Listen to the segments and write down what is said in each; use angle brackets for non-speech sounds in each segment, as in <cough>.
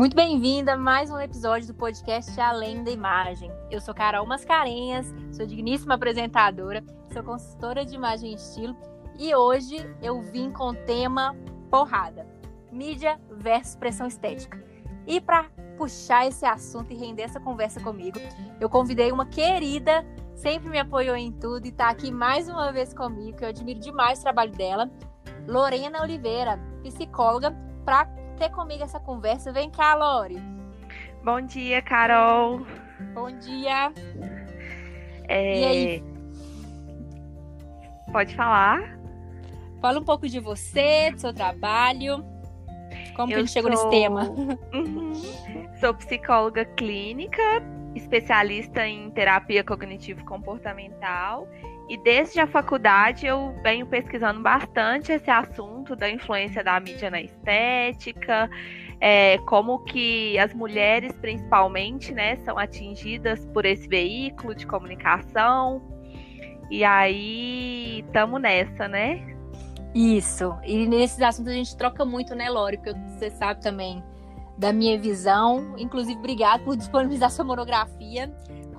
Muito bem-vinda a mais um episódio do podcast Além da Imagem. Eu sou Carol Mascarenhas, sou digníssima apresentadora, sou consultora de imagem e estilo e hoje eu vim com o tema porrada: mídia versus pressão estética. E para puxar esse assunto e render essa conversa comigo, eu convidei uma querida, sempre me apoiou em tudo e está aqui mais uma vez comigo, que eu admiro demais o trabalho dela, Lorena Oliveira, psicóloga, para ter comigo essa conversa. Vem cá, Lore. Bom dia, Carol. Bom dia. É... E aí? Pode falar? Fala um pouco de você, do seu trabalho. Como eu que a gente sou... chegou nesse tema? Uhum. Sou psicóloga clínica, especialista em terapia cognitivo-comportamental. E desde a faculdade eu venho pesquisando bastante esse assunto da influência da mídia na estética, é, como que as mulheres, principalmente, né, são atingidas por esse veículo de comunicação. E aí, estamos nessa, né? Isso. E nesses assuntos a gente troca muito, né, Lore? Porque você sabe também da minha visão. Inclusive, obrigado por disponibilizar sua monografia,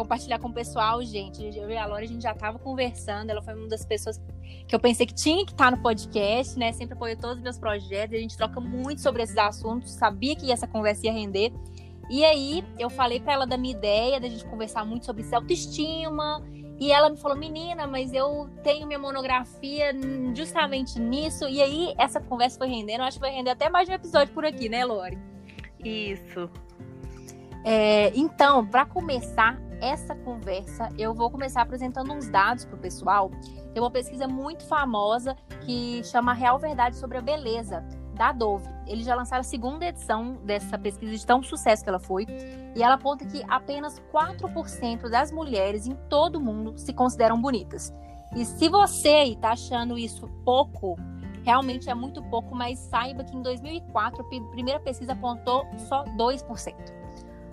compartilhar com o pessoal, gente. Eu e a Lore, a gente já estava conversando. Ela foi uma das pessoas que eu pensei que tinha que estar no podcast, né? Sempre apoiou todos os meus projetos. A gente troca muito sobre esses assuntos. Sabia que essa conversa ia render. E aí, eu falei para ela da minha ideia, da gente conversar muito sobre autoestima e ela me falou, menina, mas eu tenho minha monografia justamente nisso. E aí, essa conversa foi rendendo. Eu acho que vai render até mais de um episódio por aqui, né, Lori? Isso. É, então, para começar essa conversa, eu vou começar apresentando uns dados para o pessoal. Tem uma pesquisa muito famosa que chama Real Verdade sobre a Beleza da Dove. Eles já lançaram a segunda edição dessa pesquisa de tão sucesso que ela foi, e ela aponta que apenas 4% das mulheres em todo o mundo se consideram bonitas. E se você está achando isso pouco, realmente é muito pouco, mas saiba que em 2004 a primeira pesquisa apontou só 2%.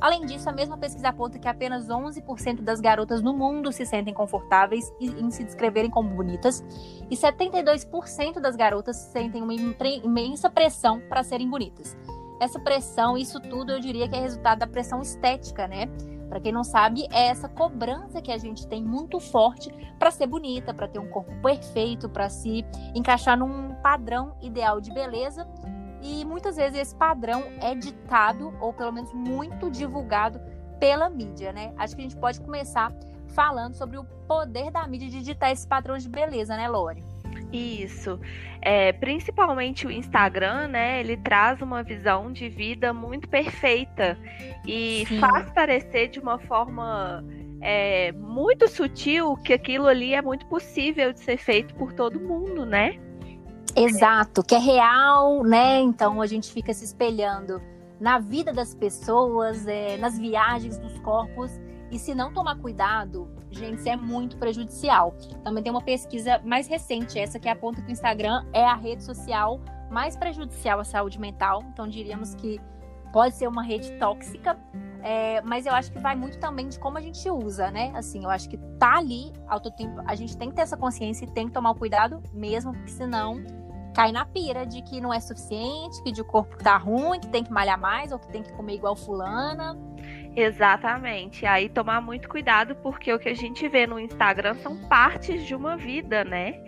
Além disso, a mesma pesquisa aponta que apenas 11% das garotas no mundo se sentem confortáveis em se descreverem como bonitas, e 72% das garotas sentem uma imensa pressão para serem bonitas. Essa pressão, isso tudo, eu diria que é resultado da pressão estética, né? Para quem não sabe, é essa cobrança que a gente tem muito forte para ser bonita, para ter um corpo perfeito, para se encaixar num padrão ideal de beleza e muitas vezes esse padrão é ditado, ou pelo menos muito divulgado, pela mídia, né? Acho que a gente pode começar falando sobre o poder da mídia de ditar esse padrão de beleza, né, Lore? Isso. É, principalmente o Instagram, né? Ele traz uma visão de vida muito perfeita e Sim. faz parecer de uma forma é, muito sutil que aquilo ali é muito possível de ser feito por todo mundo, né? Exato, que é real, né? Então a gente fica se espelhando na vida das pessoas, é, nas viagens dos corpos. E se não tomar cuidado, gente, isso é muito prejudicial. Também tem uma pesquisa mais recente, essa que aponta que o Instagram é a rede social mais prejudicial à saúde mental. Então diríamos que pode ser uma rede tóxica, é, mas eu acho que vai muito também de como a gente usa, né? Assim, eu acho que tá ali ao tempo, a gente tem que ter essa consciência e tem que tomar o cuidado mesmo, porque senão cai na pira de que não é suficiente, que de corpo tá ruim, que tem que malhar mais ou que tem que comer igual fulana. Exatamente. Aí tomar muito cuidado porque o que a gente vê no Instagram são partes de uma vida, né?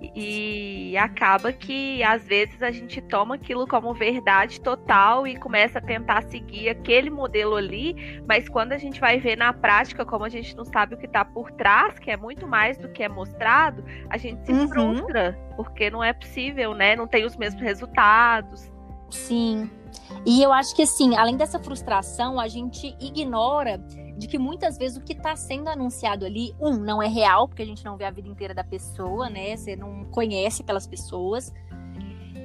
E acaba que às vezes a gente toma aquilo como verdade total e começa a tentar seguir aquele modelo ali, mas quando a gente vai ver na prática, como a gente não sabe o que está por trás, que é muito mais do que é mostrado, a gente se uhum. frustra, porque não é possível, né? Não tem os mesmos resultados. Sim. E eu acho que assim, além dessa frustração, a gente ignora de que muitas vezes o que está sendo anunciado ali, um, não é real, porque a gente não vê a vida inteira da pessoa, né? Você não conhece aquelas pessoas.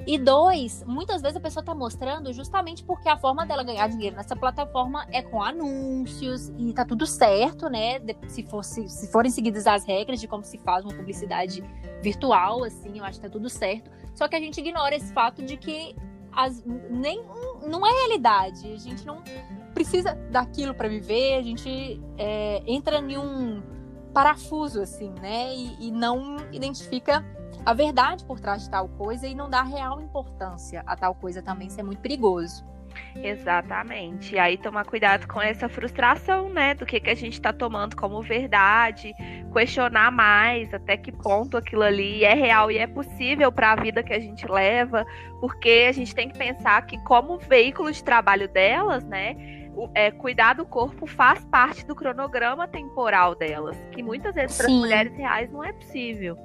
E dois, muitas vezes a pessoa está mostrando justamente porque a forma dela ganhar dinheiro nessa plataforma é com anúncios e tá tudo certo, né? Se, fosse, se forem seguidas as regras de como se faz uma publicidade virtual, assim, eu acho que tá tudo certo. Só que a gente ignora esse fato de que as, nem não é realidade. A gente não precisa daquilo para viver. A gente é, entra em um parafuso assim, né? E, e, não identifica a verdade por trás de tal coisa e não dá real importância a tal coisa também. Isso é muito perigoso. Exatamente. E aí tomar cuidado com essa frustração, né? Do que, que a gente está tomando como verdade, questionar mais até que ponto aquilo ali é real e é possível para a vida que a gente leva, porque a gente tem que pensar que como veículo de trabalho delas, né? É, cuidar do corpo faz parte do cronograma temporal delas, que muitas vezes para as mulheres reais não é possível.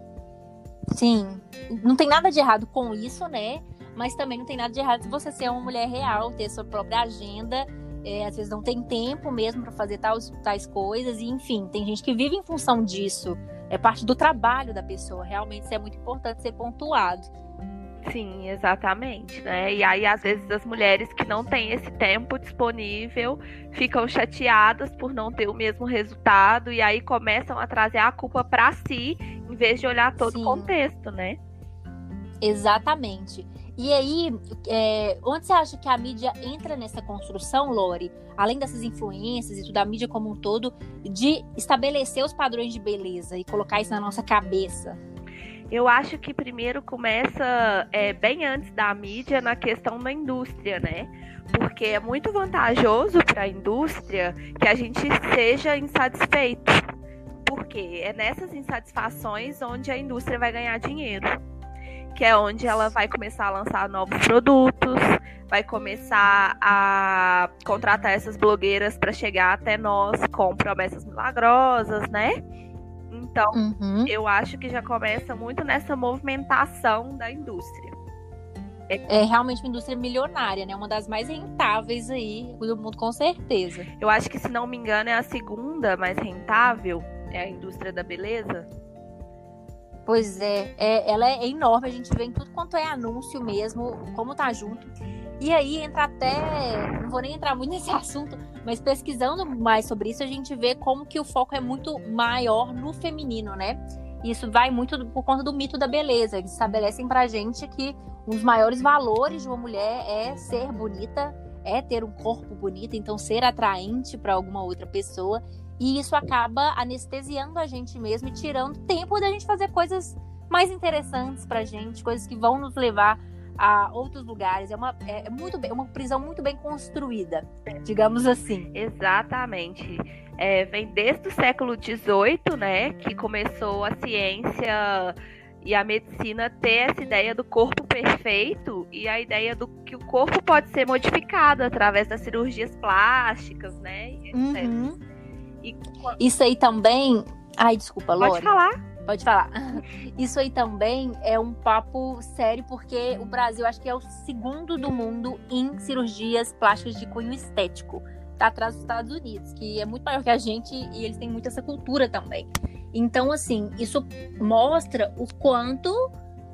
Sim, não tem nada de errado com isso, né? Mas também não tem nada de errado se você ser uma mulher real, ter sua própria agenda. É, às vezes não tem tempo mesmo para fazer tais, tais coisas, e enfim, tem gente que vive em função disso. É parte do trabalho da pessoa. Realmente isso é muito importante ser pontuado. Sim, exatamente, né? E aí, às vezes, as mulheres que não têm esse tempo disponível ficam chateadas por não ter o mesmo resultado e aí começam a trazer a culpa para si, em vez de olhar todo Sim. o contexto, né? Exatamente. E aí, é, onde você acha que a mídia entra nessa construção, Lori? Além dessas influências e tudo, a mídia como um todo, de estabelecer os padrões de beleza e colocar isso na nossa cabeça? Eu acho que primeiro começa é, bem antes da mídia na questão da indústria, né? Porque é muito vantajoso para a indústria que a gente seja insatisfeito. Porque é nessas insatisfações onde a indústria vai ganhar dinheiro que é onde ela vai começar a lançar novos produtos, vai começar a contratar essas blogueiras para chegar até nós com promessas milagrosas, né? Então, uhum. eu acho que já começa muito nessa movimentação da indústria. É, é realmente uma indústria milionária, né? Uma das mais rentáveis aí do mundo, com certeza. Eu acho que, se não me engano, é a segunda mais rentável, é a indústria da beleza. Pois é, é, ela é enorme, a gente vê em tudo quanto é anúncio mesmo, como tá junto. E aí entra até, não vou nem entrar muito <laughs> nesse assunto, mas pesquisando mais sobre isso, a gente vê como que o foco é muito maior no feminino, né? Isso vai muito por conta do mito da beleza. Eles estabelecem pra gente que um dos maiores valores de uma mulher é ser bonita, é ter um corpo bonito, então ser atraente para alguma outra pessoa. E isso acaba anestesiando a gente mesmo e tirando tempo da gente fazer coisas mais interessantes pra gente, coisas que vão nos levar a outros lugares. É uma, é, é muito bem, uma prisão muito bem construída, digamos assim. Exatamente. É, vem desde o século XVIII, né, que começou a ciência e a medicina ter essa ideia do corpo perfeito e a ideia do que o corpo pode ser modificado através das cirurgias plásticas, né? Uhum. E... Isso aí também. Ai, desculpa, Lore. Pode falar. Pode falar. <laughs> Isso aí também é um papo sério, porque o Brasil acho que é o segundo do mundo em cirurgias plásticas de cunho estético. Tá atrás dos Estados Unidos, que é muito maior que a gente e eles têm muito essa cultura também. Então, assim, isso mostra o quanto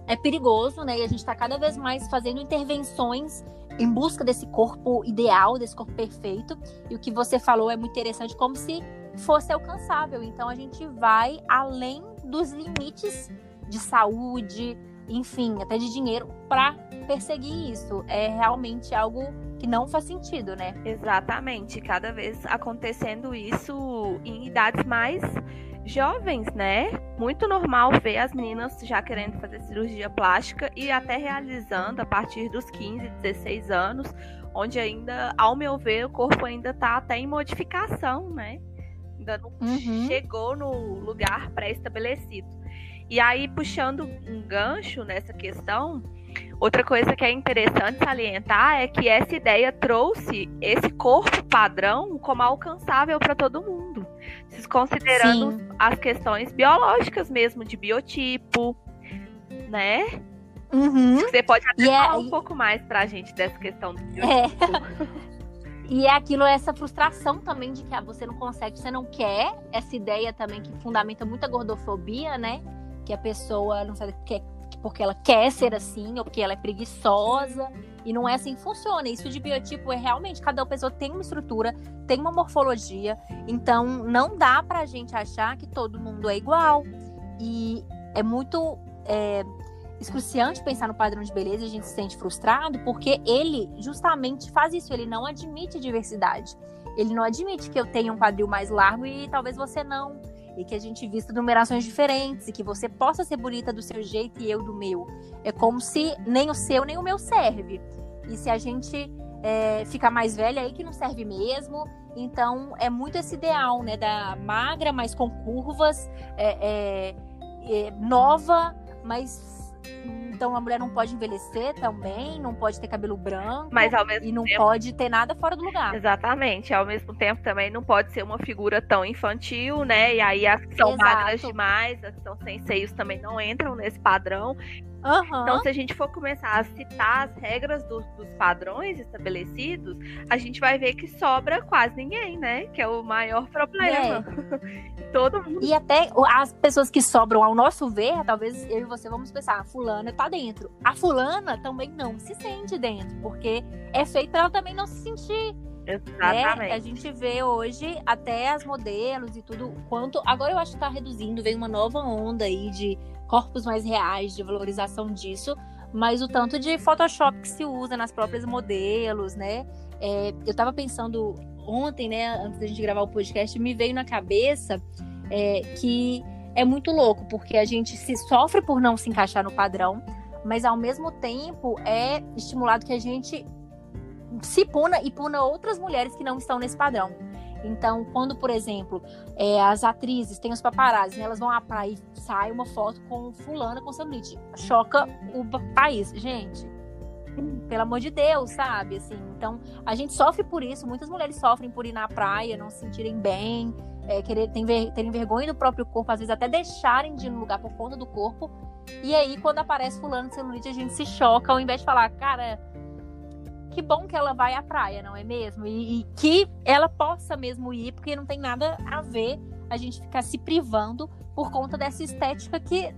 é perigoso, né? E a gente está cada vez mais fazendo intervenções em busca desse corpo ideal, desse corpo perfeito. E o que você falou é muito interessante, como se fosse alcançável. Então a gente vai além dos limites de saúde, enfim, até de dinheiro para perseguir isso. É realmente algo que não faz sentido, né? Exatamente. Cada vez acontecendo isso em idades mais jovens, né? Muito normal ver as meninas já querendo fazer cirurgia plástica e até realizando a partir dos 15, 16 anos, onde ainda, ao meu ver, o corpo ainda está até em modificação, né? Ainda não uhum. chegou no lugar pré-estabelecido. E aí, puxando um gancho nessa questão, outra coisa que é interessante salientar é que essa ideia trouxe esse corpo padrão como alcançável para todo mundo considerando Sim. as questões biológicas mesmo, de biotipo, né? Uhum. Você pode até é falar um pouco mais pra gente dessa questão do biotipo. É. <laughs> E é aquilo, essa frustração também de que ah, você não consegue, você não quer. Essa ideia também que fundamenta muita gordofobia, né? Que a pessoa não sabe que porque ela quer ser assim, ou porque ela é preguiçosa. E não é assim que funciona. Isso de biotipo é realmente, cada pessoa tem uma estrutura, tem uma morfologia. Então, não dá pra gente achar que todo mundo é igual. E é muito é, excruciante pensar no padrão de beleza e a gente se sente frustrado, porque ele justamente faz isso. Ele não admite diversidade. Ele não admite que eu tenha um quadril mais largo e talvez você não e que a gente vista numerações diferentes e que você possa ser bonita do seu jeito e eu do meu. É como se nem o seu nem o meu serve. E se a gente é, ficar mais velha aí que não serve mesmo. Então é muito esse ideal, né? Da magra, mas com curvas, é, é, é nova, mas então a mulher não pode envelhecer também, não pode ter cabelo branco. Mas ao mesmo E não tempo... pode ter nada fora do lugar. Exatamente. Ao mesmo tempo também não pode ser uma figura tão infantil, né? E aí as que são Exato. magras demais, as que são sem seios também não entram nesse padrão. Uhum. Então, se a gente for começar a citar as regras dos, dos, padrões estabelecidos, a gente vai ver que sobra quase ninguém, né? Que é o maior problema. É. <laughs> Todo mundo. E até as pessoas que sobram, ao nosso ver, talvez eu e você vamos pensar, a fulana tá dentro. A fulana também não se sente dentro, porque é feito pra ela também não se sentir. Exatamente. Né? A gente vê hoje até as modelos e tudo quanto. Agora eu acho que tá reduzindo, vem uma nova onda aí de corpos mais reais, de valorização disso, mas o tanto de Photoshop que se usa nas próprias modelos, né? É, eu tava pensando ontem, né, antes da gente gravar o podcast, me veio na cabeça é, que é muito louco, porque a gente se sofre por não se encaixar no padrão, mas ao mesmo tempo é estimulado que a gente se puna e puna outras mulheres que não estão nesse padrão. Então, quando, por exemplo, é, as atrizes têm os paparazzi, né, elas vão à praia e sai uma foto com fulana com celulite. Choca o país. Gente, pelo amor de Deus, sabe? Assim, então, a gente sofre por isso. Muitas mulheres sofrem por ir na praia, não se sentirem bem, é, querer, ter, terem vergonha do próprio corpo, às vezes até deixarem de ir no lugar por conta do corpo. E aí, quando aparece fulano de celulite, a gente se choca, ao invés de falar, cara que bom que ela vai à praia, não é mesmo? E, e, que ela possa mesmo ir, porque não tem nada a ver a gente ficar se privando por conta dessa estética que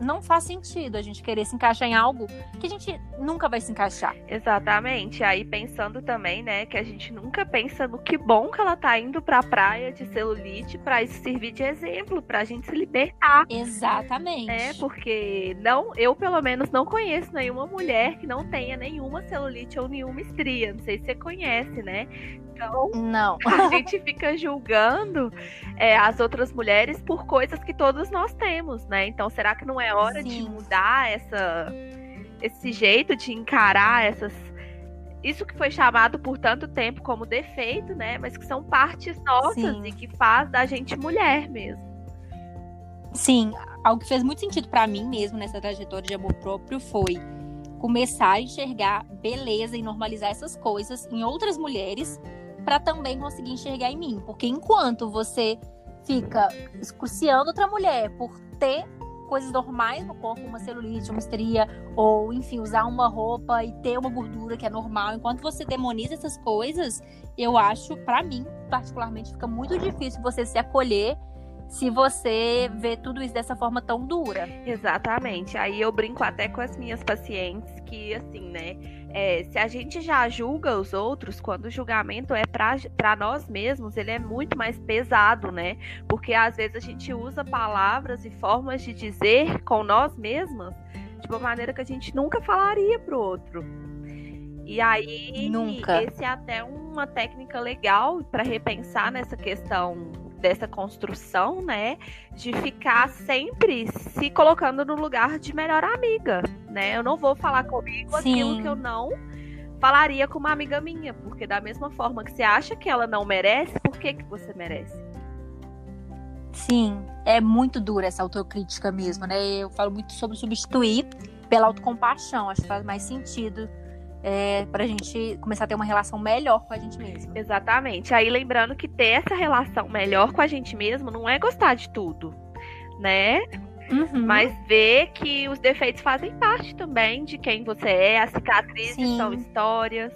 não faz sentido a gente querer se encaixar em algo que a gente nunca vai se encaixar. Exatamente. Aí pensando também, né, que a gente nunca pensa no que bom que ela tá indo pra praia de celulite para isso servir de exemplo, pra gente se libertar. Exatamente. É, porque não, eu pelo menos não conheço nenhuma mulher que não tenha nenhuma celulite ou nenhuma estria. Não sei se você conhece, né? Então, não. <laughs> a gente fica julgando é, as outras mulheres por coisas que todos nós temos, né? Então, será que não é hora Sim. de mudar essa, esse jeito de encarar essas. Isso que foi chamado por tanto tempo como defeito, né? Mas que são partes nossas Sim. e que faz da gente mulher mesmo. Sim, algo que fez muito sentido para mim mesmo nessa trajetória de amor próprio foi começar a enxergar beleza e normalizar essas coisas em outras mulheres para também conseguir enxergar em mim. Porque enquanto você fica excruciando outra mulher por ter coisas normais no corpo, uma celulite, uma estria, ou enfim, usar uma roupa e ter uma gordura que é normal, enquanto você demoniza essas coisas, eu acho, para mim, particularmente, fica muito difícil você se acolher se você vê tudo isso dessa forma tão dura. Exatamente. Aí eu brinco até com as minhas pacientes que, assim, né? É, se a gente já julga os outros, quando o julgamento é para nós mesmos, ele é muito mais pesado, né? Porque às vezes a gente usa palavras e formas de dizer com nós mesmas de uma maneira que a gente nunca falaria pro outro. E aí, nunca. esse é até uma técnica legal para repensar nessa questão dessa construção, né, de ficar sempre se colocando no lugar de melhor amiga, né? Eu não vou falar comigo Sim. aquilo que eu não falaria com uma amiga minha, porque da mesma forma que você acha que ela não merece, por que que você merece? Sim, é muito dura essa autocrítica mesmo, né? Eu falo muito sobre substituir pela autocompaixão, acho que faz mais sentido é, para a gente começar a ter uma relação melhor com a gente mesmo. Exatamente. Aí lembrando que ter essa relação melhor com a gente mesmo não é gostar de tudo, né? Uhum. Mas ver que os defeitos fazem parte também de quem você é, as cicatrizes Sim. são histórias.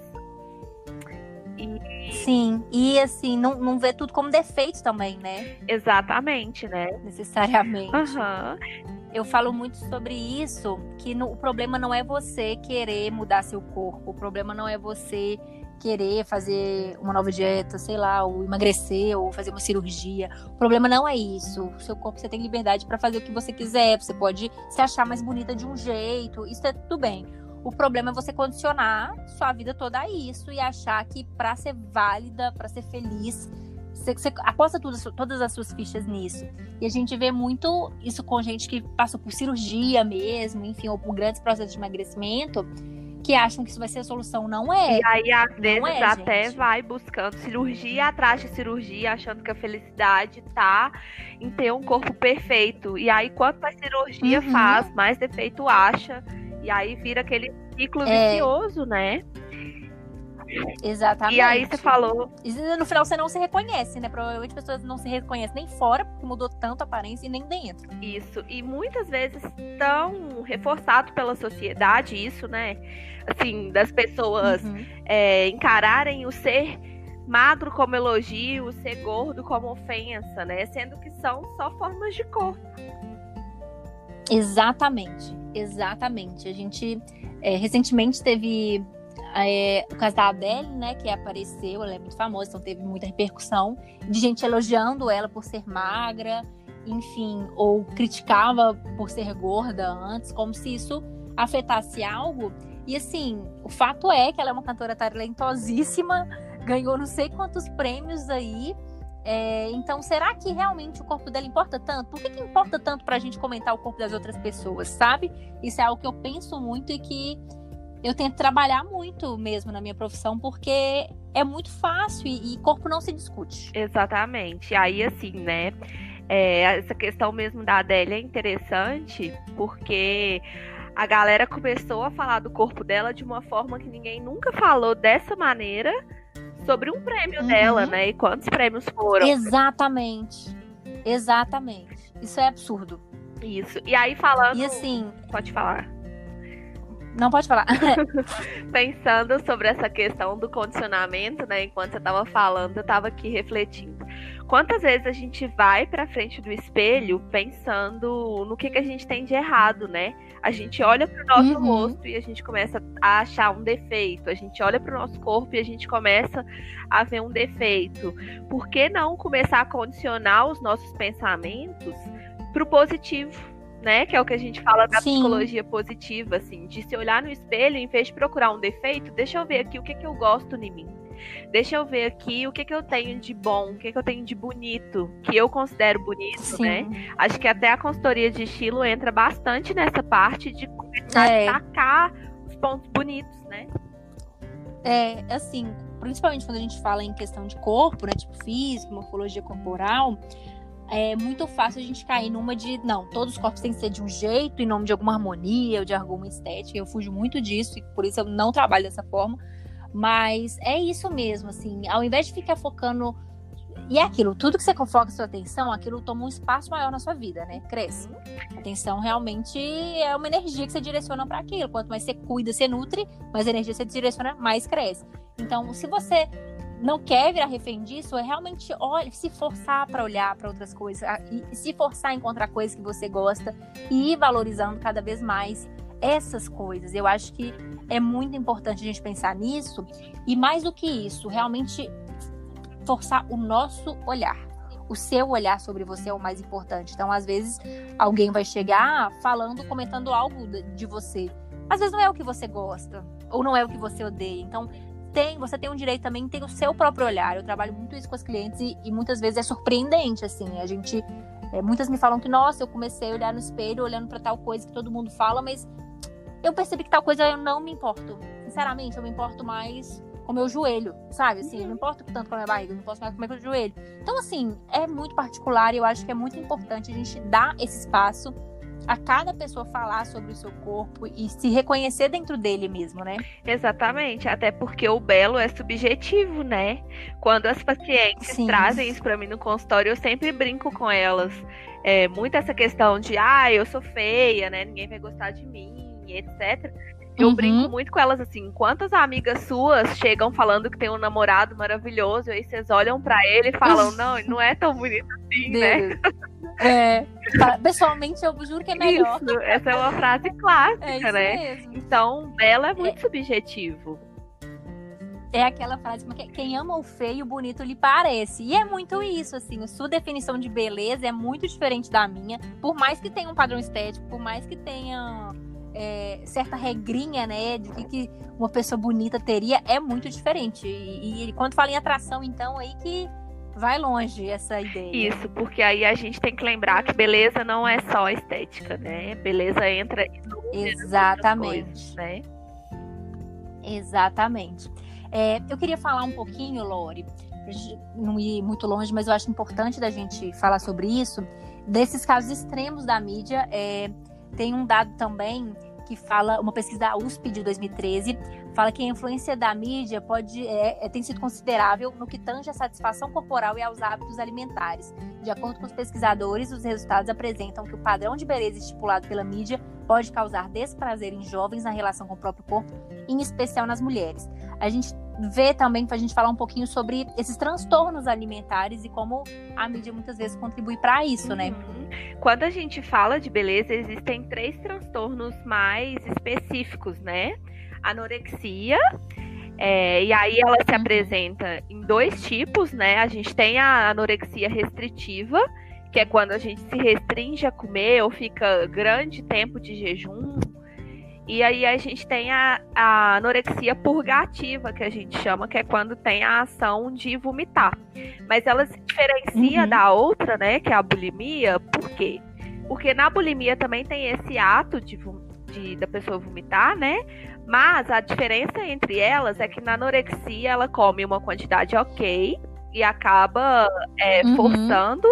E... Sim, e assim, não, não ver tudo como defeito também, né? Exatamente, né? Necessariamente. Uhum. Eu falo muito sobre isso, que no, o problema não é você querer mudar seu corpo, o problema não é você querer fazer uma nova dieta, sei lá, ou emagrecer, ou fazer uma cirurgia. O problema não é isso. O seu corpo você tem liberdade para fazer o que você quiser, você pode se achar mais bonita de um jeito, isso é tudo bem. O problema é você condicionar sua vida toda a isso e achar que para ser válida, para ser feliz, você, você aposta tudo, todas as suas fichas nisso. E a gente vê muito isso com gente que passou por cirurgia mesmo, enfim, ou por grandes processos de emagrecimento, que acham que isso vai ser a solução. Não é. E aí, às vezes, é, até gente. vai buscando cirurgia atrás de cirurgia, achando que a felicidade tá em ter um corpo perfeito. E aí, quanto mais cirurgia Uhum. faz, mais defeito acha. E aí vira aquele ciclo É. vicioso, né? Exatamente. E aí você falou E no final você não se reconhece, né? Provavelmente as pessoas não se reconhecem nem fora, porque mudou tanto a aparência, e nem dentro. isso. E muitas vezes tão reforçado pela sociedade isso, né? Assim, das pessoas Uhum. é, encararem o ser magro como elogio, o ser gordo como ofensa, né? Sendo que são só formas de corpo. Exatamente, exatamente. A gente é, recentemente teve é, o caso da Adele, né, que apareceu, ela é muito famosa, então teve muita repercussão de gente elogiando ela por ser magra, enfim, ou criticava por ser gorda antes, como se isso afetasse algo. E assim, o fato é que ela é uma cantora talentosíssima, ganhou não sei quantos prêmios aí. É, então, será que realmente o corpo dela importa tanto? Por que, que importa tanto pra gente comentar o corpo das outras pessoas, sabe? Isso é algo que eu penso muito e que eu tento trabalhar muito mesmo na minha profissão, porque é muito fácil e, e corpo não se discute. Exatamente. Aí, assim, né? é, essa questão mesmo da Adélia é interessante porque a galera começou a falar do corpo dela de uma forma que ninguém nunca falou dessa maneira sobre um prêmio Uhum. dela, né? E quantos prêmios foram. Exatamente. Exatamente. Isso é absurdo. Isso. E aí, falando. E assim, Pode falar. Não pode falar. <laughs> pensando sobre essa questão do condicionamento, né? Enquanto você tava falando, eu tava aqui refletindo. Quantas vezes a gente vai pra frente do espelho pensando no que, que a gente tem de errado, né? A gente olha pro nosso Uhum. rosto e a gente começa a achar um defeito. A gente olha pro nosso corpo e a gente começa a ver um defeito. Por que não começar a condicionar os nossos pensamentos pro positivo? Né? Que é o que a gente fala da Sim. psicologia positiva, assim, de se olhar no espelho, em vez de procurar um defeito, deixa eu ver aqui o que, que eu gosto em mim. Deixa eu ver aqui o que, que eu tenho de bom, o que, que eu tenho de bonito, que eu considero bonito, né? Sim. Acho que até a consultoria de estilo entra bastante nessa parte de começar É. a destacar os pontos bonitos, né? É, assim, principalmente quando a gente fala em questão de corpo, né? Tipo físico, morfologia corporal, é muito fácil a gente cair numa de, não, todos os corpos têm que ser de um jeito, em nome de alguma harmonia ou de alguma estética. Eu fujo muito disso e por isso eu não trabalho dessa forma. Mas é isso mesmo, assim, ao invés de ficar focando. E é aquilo, tudo que você foca sua atenção, aquilo toma um espaço maior na sua vida, né? Cresce. A atenção realmente é uma energia que você direciona para aquilo. Quanto mais você cuida, você nutre, mais energia você direciona, mais cresce. Então, se você não quer virar refém disso, é realmente olha, se forçar para olhar para outras coisas, e se forçar a encontrar coisas que você gosta e ir valorizando cada vez mais essas coisas. Eu acho que é muito importante a gente pensar nisso e mais do que isso, realmente forçar o nosso olhar. O seu olhar sobre você é o mais importante. Então, às vezes, alguém vai chegar falando, comentando algo de você. Às vezes não é o que você gosta, ou não é o que você odeia. Então, tem, você tem um direito também, tem o seu próprio olhar. Eu trabalho muito isso com as clientes e, e muitas vezes é surpreendente, assim. A gente. é, muitas me falam que, nossa, eu comecei a olhar no espelho, olhando pra tal coisa que todo mundo fala, mas eu percebi que tal coisa eu não me importo. Sinceramente, eu me importo mais com o meu joelho, sabe? Assim, eu não me importo tanto com a minha barriga, eu me importo mais com o meu joelho. Então, assim, é muito particular e eu acho que é muito importante a gente dar esse espaço a cada pessoa falar sobre o seu corpo e se reconhecer dentro dele mesmo, né? Exatamente, até porque o belo é subjetivo, né? Quando as pacientes Sim. trazem isso pra mim no consultório, eu sempre brinco com elas. É, muito essa questão de, ah, eu sou feia, né? Ninguém vai gostar de mim, etc. Eu Uhum. brinco muito com elas assim, quantas amigas suas chegam falando que tem um namorado maravilhoso, e aí vocês olham pra ele e falam, <laughs> não, não é tão bonito assim, né? Deus. É, fala- pessoalmente, eu juro que é melhor. Isso, essa é uma frase clássica, É né? mesmo. Então, belo é muito subjetivo. É aquela frase que quem ama o feio, o bonito lhe parece. E é muito isso, assim. A sua definição de beleza é muito diferente da minha. Por mais que tenha um padrão estético, por mais que tenha é, certa regrinha, né, de que, que uma pessoa bonita teria, é muito diferente. E, e quando fala em atração, então, aí que vai longe essa ideia. Isso, porque aí a gente tem que lembrar que beleza não é só estética, né? Beleza entra Exatamente. coisas, né? Exatamente. É, eu queria falar um pouquinho, Lori, não ir muito longe, mas eu acho importante da gente falar sobre isso, desses casos extremos da mídia. É, tem um dado também que fala, uma pesquisa da USP de 2013, fala que a influência da mídia pode é, é, tem sido considerável no que tange à satisfação corporal e aos hábitos alimentares. De acordo com os pesquisadores, os resultados apresentam que o padrão de beleza estipulado pela mídia pode causar desprazer em jovens na relação com o próprio corpo, em especial nas mulheres. A gente vê também para a gente falar um pouquinho sobre esses transtornos alimentares e como a mídia muitas vezes contribui para isso, né? Uhum. Quando a gente fala de beleza, existem três transtornos mais específicos, né? Anorexia, é, e aí ela se uhum. apresenta em dois tipos, né? A gente tem a anorexia restritiva, que é quando a gente se restringe a comer ou fica grande tempo de jejum. E aí a gente tem a, a, anorexia purgativa, que a gente chama, que é quando tem a ação de vomitar. Mas ela se diferencia uhum. da outra, né, que é a bulimia, por quê? Porque na bulimia também tem esse ato de, de da pessoa vomitar, né? Mas a diferença entre elas é que na anorexia ela come uma quantidade ok e acaba é, uhum. forçando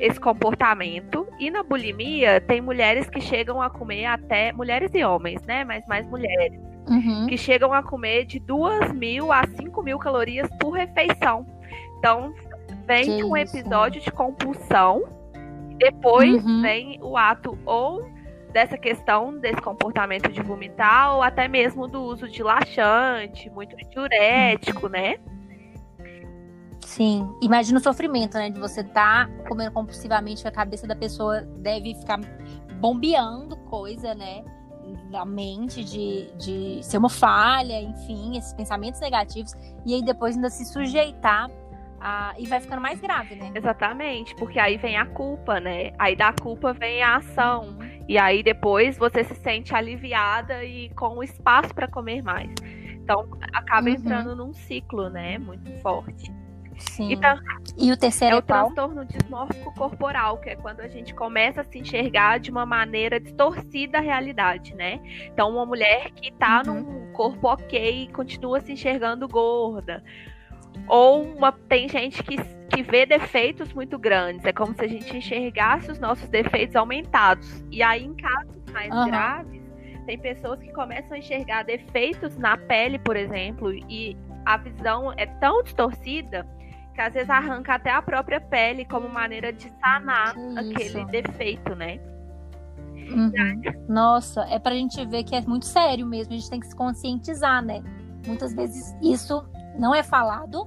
esse comportamento. E na bulimia, tem mulheres que chegam a comer até. Mulheres e homens, né? Mas mais mulheres. Uhum. Que chegam a comer de 2 mil a 5 mil calorias por refeição. Então, vem que um episódio de compulsão. Depois uhum. vem o ato ou dessa questão desse comportamento de vomitar, ou até mesmo do uso de laxante, muito diurético, uhum. né? Sim, imagina o sofrimento, né? De você estar tá comendo compulsivamente, a cabeça da pessoa deve ficar bombeando coisa, né? Da mente, de, de ser uma falha, enfim, esses pensamentos negativos, e aí depois ainda se sujeitar a, e vai ficando mais grave, né? Exatamente, porque aí vem a culpa, né? Aí da culpa vem a ação. E aí depois você se sente aliviada e com espaço para comer mais. Então acaba uhum. entrando num ciclo, né? Muito forte. Sim. E, tá, e o terceiro é o transtorno dismórfico corporal, que é quando a gente começa a se enxergar de uma maneira distorcida a realidade, né? Então, uma mulher que tá uhum. num corpo ok e continua se enxergando gorda. Ou uma, tem gente que, que vê defeitos muito grandes. É como se a gente enxergasse os nossos defeitos aumentados. E aí, em casos mais uhum. graves, tem pessoas que começam a enxergar defeitos na pele, por exemplo, e a visão é tão distorcida que às vezes arranca até a própria pele como maneira de sanar aquele defeito, né? Uhum. Nossa, é pra gente ver que é muito sério mesmo, a gente tem que se conscientizar, né? Muitas vezes isso não é falado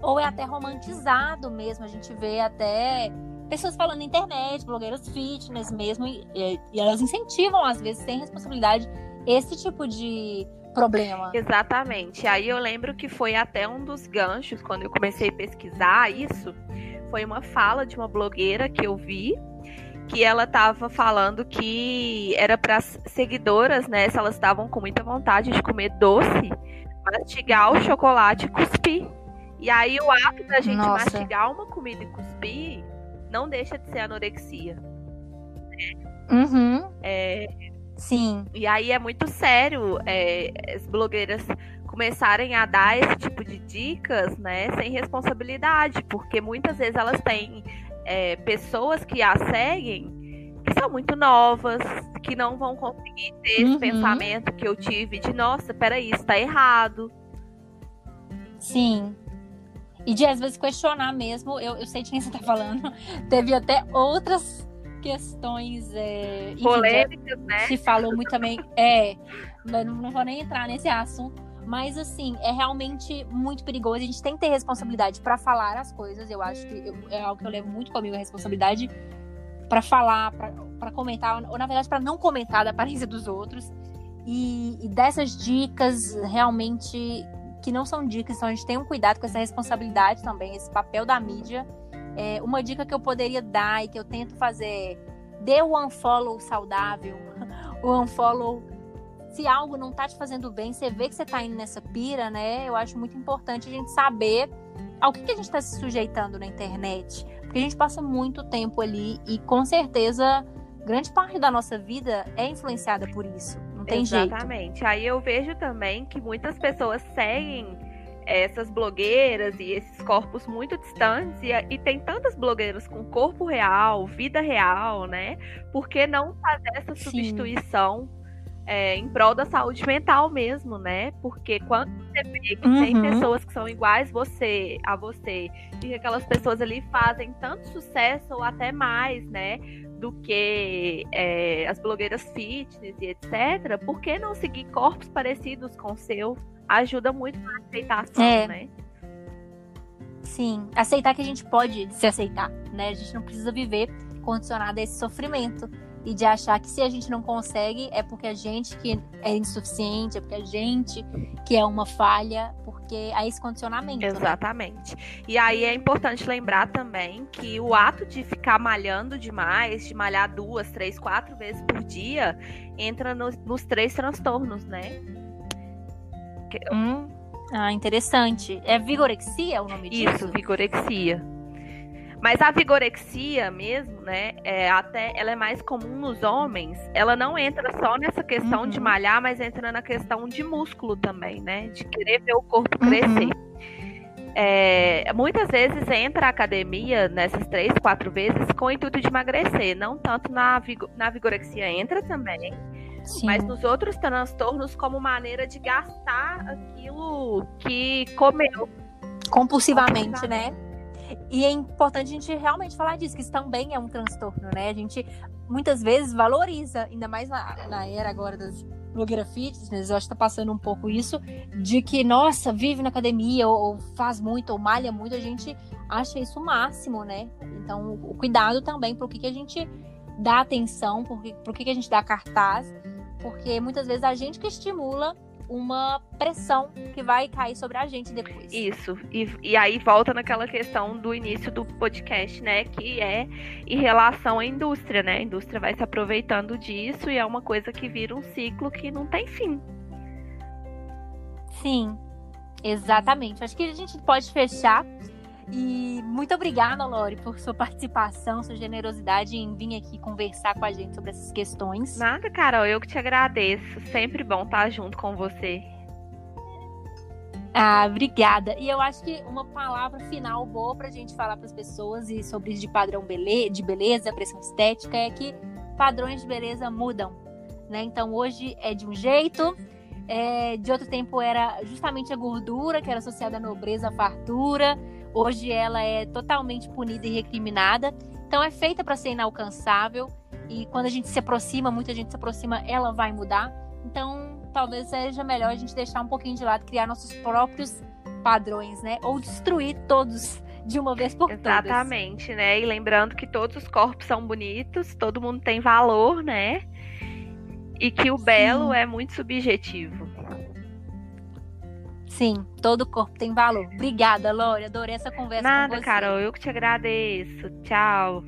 ou é até romantizado mesmo. A gente vê até pessoas falando na internet, blogueiras fitness mesmo, e, e elas incentivam, às vezes, sem responsabilidade, esse tipo de problema. Exatamente. Aí eu lembro que foi até um dos ganchos quando eu comecei a pesquisar isso. Foi uma fala de uma blogueira que eu vi que ela estava falando que era para seguidoras, né, se elas estavam com muita vontade de comer doce, mastigar o chocolate e cuspir. E aí o ato da gente Nossa. mastigar uma comida e cuspir não deixa de ser anorexia. Uhum. É, Sim. E aí é muito sério é, as blogueiras começarem a dar esse tipo de dicas, né, sem responsabilidade, porque muitas vezes elas têm é, pessoas que a seguem que são muito novas, que não vão conseguir ter uhum. esse pensamento que eu tive de, nossa, peraí, isso tá errado. Sim. E de às vezes questionar mesmo, eu, eu sei de quem você tá falando. <laughs> Teve até outras questões é, polêmicas, né? Se falou muito também. É, não, não vou nem entrar nesse assunto. Mas, assim, é realmente muito perigoso. A gente tem que ter responsabilidade para falar as coisas. Eu acho que eu, é algo que eu levo muito comigo, a responsabilidade para falar, para comentar, ou na verdade, para não comentar da aparência dos outros. E, e, dessas dicas, realmente, que não são dicas, então a gente tem um cuidado com essa responsabilidade também, esse papel da mídia é, uma dica que eu poderia dar e que eu tento fazer dê o unfollow saudável, <laughs> o unfollow. Se algo não tá te fazendo bem, você vê que você tá indo nessa pira, né? Eu acho muito importante a gente saber ao que, que a gente está se sujeitando na internet. Porque a gente passa muito tempo ali e com certeza grande parte da nossa vida é influenciada por isso. Não tem Exatamente. jeito. Exatamente. Aí eu vejo também que muitas pessoas seguem essas blogueiras e esses corpos muito distantes e, e, tem tantas blogueiras com corpo real, vida real, né? Por que não fazer essa substituição é, em prol da saúde mental mesmo, né? Porque quando você vê que uhum. tem pessoas que são iguais você a você e que aquelas pessoas ali fazem tanto sucesso ou até mais, né? Do que é, as blogueiras fitness e etc. Por que não seguir corpos parecidos com o seu? Ajuda muito na aceitação, é. né? Sim, aceitar que a gente pode se aceitar, né? A gente não precisa viver condicionado a esse sofrimento e de achar que se a gente não consegue é porque a gente que é insuficiente, é porque a gente que é uma falha, porque há esse condicionamento. Né? Exatamente. Né? E aí é importante lembrar também que o ato de ficar malhando demais, de malhar duas, três, quatro vezes por dia, entra nos, nos três transtornos, né? Hum. Ah, interessante. É vigorexia o nome disso? Isso, vigorexia. Mas a vigorexia mesmo, né, é até ela é mais comum nos homens. Ela não entra só nessa questão uhum. de malhar, mas entra na questão de músculo também, né, de querer ver o corpo uhum. crescer. Uhum. É, muitas vezes entra a academia nessas três, quatro vezes com o intuito de emagrecer, não tanto na, na vigorexia entra também, Sim. Mas nos outros transtornos, como maneira de gastar aquilo que comeu. Compulsivamente, né? E é importante a gente realmente falar disso, que isso também é um transtorno, né? A gente muitas vezes valoriza, ainda mais na, na era agora das blogueiras fitness, eu acho que tá passando um pouco isso, de que, nossa, vive na academia, ou, ou faz muito, ou malha muito, a gente acha isso o máximo, né? Então, o cuidado também pro que, que a gente dá atenção, pro que, pro que, que a gente dá cartaz porque muitas vezes a gente que estimula uma pressão que vai cair sobre a gente depois. Isso. E, e aí volta naquela questão do início do podcast, né? Que é em relação à indústria, né? A indústria vai se aproveitando disso e é uma coisa que vira um ciclo que não tem fim. Sim, exatamente. Acho que a gente pode fechar e muito obrigada, Lori, por sua participação, sua generosidade em vir aqui conversar com a gente sobre essas questões. Nada, Carol, eu que te agradeço. Sempre bom estar junto com você. Ah, obrigada. E eu acho que uma palavra final boa para a gente falar para as pessoas e sobre isso de padrão bele de beleza, pressão estética, é que padrões de beleza mudam. Né? Então hoje é de um jeito, é, de outro tempo era justamente a gordura, que era associada à nobreza, à fartura. Hoje ela é totalmente punida e recriminada. Então é feita para ser inalcançável e quando a gente se aproxima, muita gente se aproxima, ela vai mudar. Então talvez seja melhor a gente deixar um pouquinho de lado, criar nossos próprios padrões, né? Ou destruir todos de uma vez por todas. Exatamente, né? E lembrando que todos os corpos são bonitos, todo mundo tem valor, né? E que o belo Sim. é muito subjetivo. Sim, todo corpo tem valor. Obrigada, Lore. Adorei essa conversa Nada, com você. Carol, eu que te agradeço. Tchau.